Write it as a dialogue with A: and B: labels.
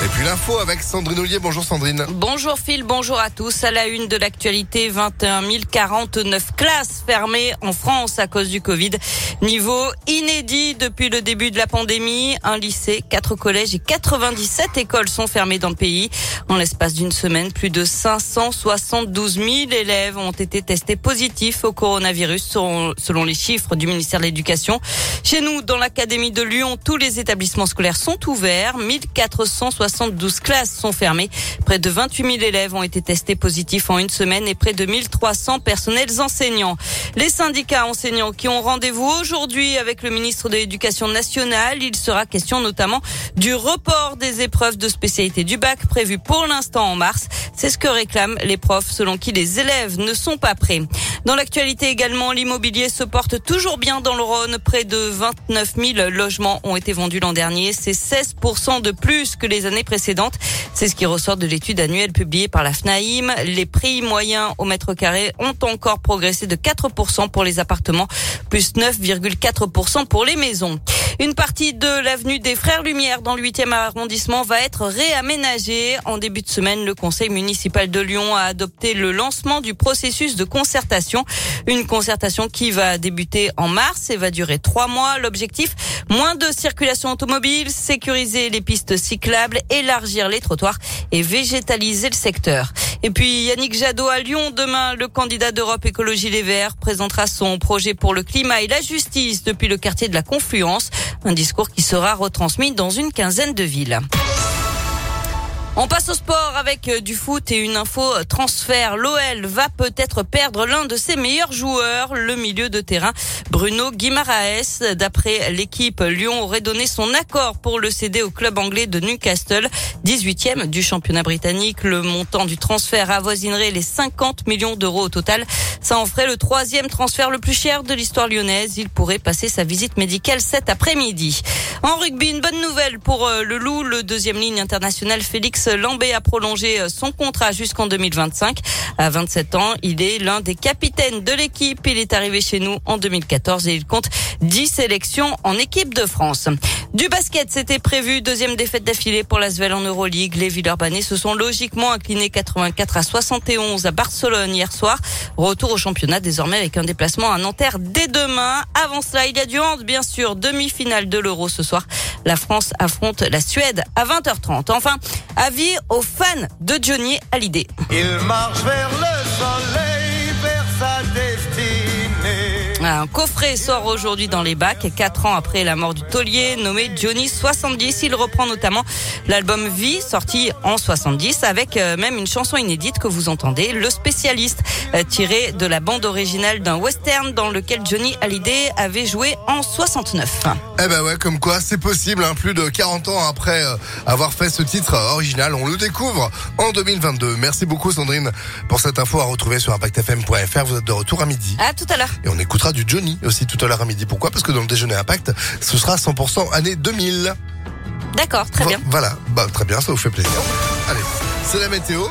A: Et puis l'info avec Sandrine Ollier. Bonjour Sandrine.
B: Bonjour Phil, bonjour à tous. À la une de l'actualité, 21 049 classes fermées en France à cause du Covid. Niveau inédit depuis le début de la pandémie. Un lycée, quatre collèges et 97 écoles sont fermées dans le pays. En l'espace d'une semaine, plus de 572 000 élèves ont été testés positifs au coronavirus selon les chiffres du ministère de l'Éducation. Chez nous, dans l'Académie de Lyon, tous les établissements scolaires sont ouverts. 1460 72 classes sont fermées. Près de 28 000 élèves ont été testés positifs en une semaine et près de 1300 personnels enseignants. Les syndicats enseignants qui ont rendez-vous aujourd'hui avec le ministre de l'Éducation nationale, il sera question notamment du report des épreuves de spécialité du bac prévues pour l'instant en mars. C'est ce que réclament les profs selon qui les élèves ne sont pas prêts. Dans l'actualité également, l'immobilier se porte toujours bien dans le Rhône. Près de 29 000 logements ont été vendus l'an dernier. C'est 16% de plus que les années précédentes. C'est ce qui ressort de l'étude annuelle publiée par la FNAIM. Les prix moyens au mètre carré ont encore progressé de 4% pour les appartements, plus 9,4% pour les maisons. Une partie de l'avenue des Frères Lumière dans le 8e arrondissement va être réaménagée. En début de semaine, le conseil municipal de Lyon a adopté le lancement du processus de concertation. Une concertation qui va débuter en mars et va durer trois mois. L'objectif, moins de circulation automobile, sécuriser les pistes cyclables, élargir les trottoirs et végétaliser le secteur. Et puis Yannick Jadot à Lyon, demain, le candidat d'Europe Écologie Les Verts présentera son projet pour le climat et la justice depuis le quartier de la Confluence. Un discours qui sera retransmis dans une quinzaine de villes. On passe au sport avec euh, du foot et une info euh, transfert. L'OL va peut-être perdre l'un de ses meilleurs joueurs, le milieu de terrain Bruno Guimaraes. D'après l'équipe, Lyon aurait donné son accord pour le céder au club anglais de Newcastle, 18e du championnat britannique. Le montant du transfert avoisinerait les 50 millions d'euros au total. Ça en ferait le troisième transfert le plus cher de l'histoire lyonnaise. Il pourrait passer sa visite médicale cet après-midi. En rugby, une bonne nouvelle pour euh, le Loup, le deuxième ligne internationale Félix Lambé a prolongé euh, son contrat jusqu'en 2025. À 27 ans, il est l'un des capitaines de l'équipe. Il est arrivé chez nous en 2014 et il compte 10 sélections en équipe de France. Du basket, c'était prévu. Deuxième défaite d'affilée pour la Svel en Euroleague. Les Villeurbanais se sont logiquement inclinés 84 à 71 à Barcelone hier soir. Retour au championnat désormais avec un déplacement à Nanterre dès demain. Avant cela, il y a du hand, bien sûr. Demi-finale de l'Euro ce soir. La France affronte la Suède à 20h30. Enfin, aux fans de Johnny Hallyday. Un coffret sort aujourd'hui dans les bacs. Quatre ans après la mort du taulier, nommé Johnny 70, il reprend notamment l'album Vie, sorti en 70, avec euh, même une chanson inédite que vous entendez, Le Spécialiste, euh, tiré de la bande originale d'un western dans lequel Johnny Hallyday avait joué en 69.
A: Eh ben ouais, comme quoi c'est possible, hein, plus de 40 ans après euh, avoir fait ce titre original, on le découvre en 2022. Merci beaucoup Sandrine pour cette info à retrouver sur impactfm.fr. Vous êtes de retour à midi.
B: À tout à l'heure.
A: Et on écoutera du Johnny aussi tout à l'heure à midi. Pourquoi? Parce que dans le déjeuner Impact, ce sera 100% année 2000.
B: D'accord, très bien.
A: Voilà, bah, très bien, ça vous fait plaisir. Allez, c'est la météo.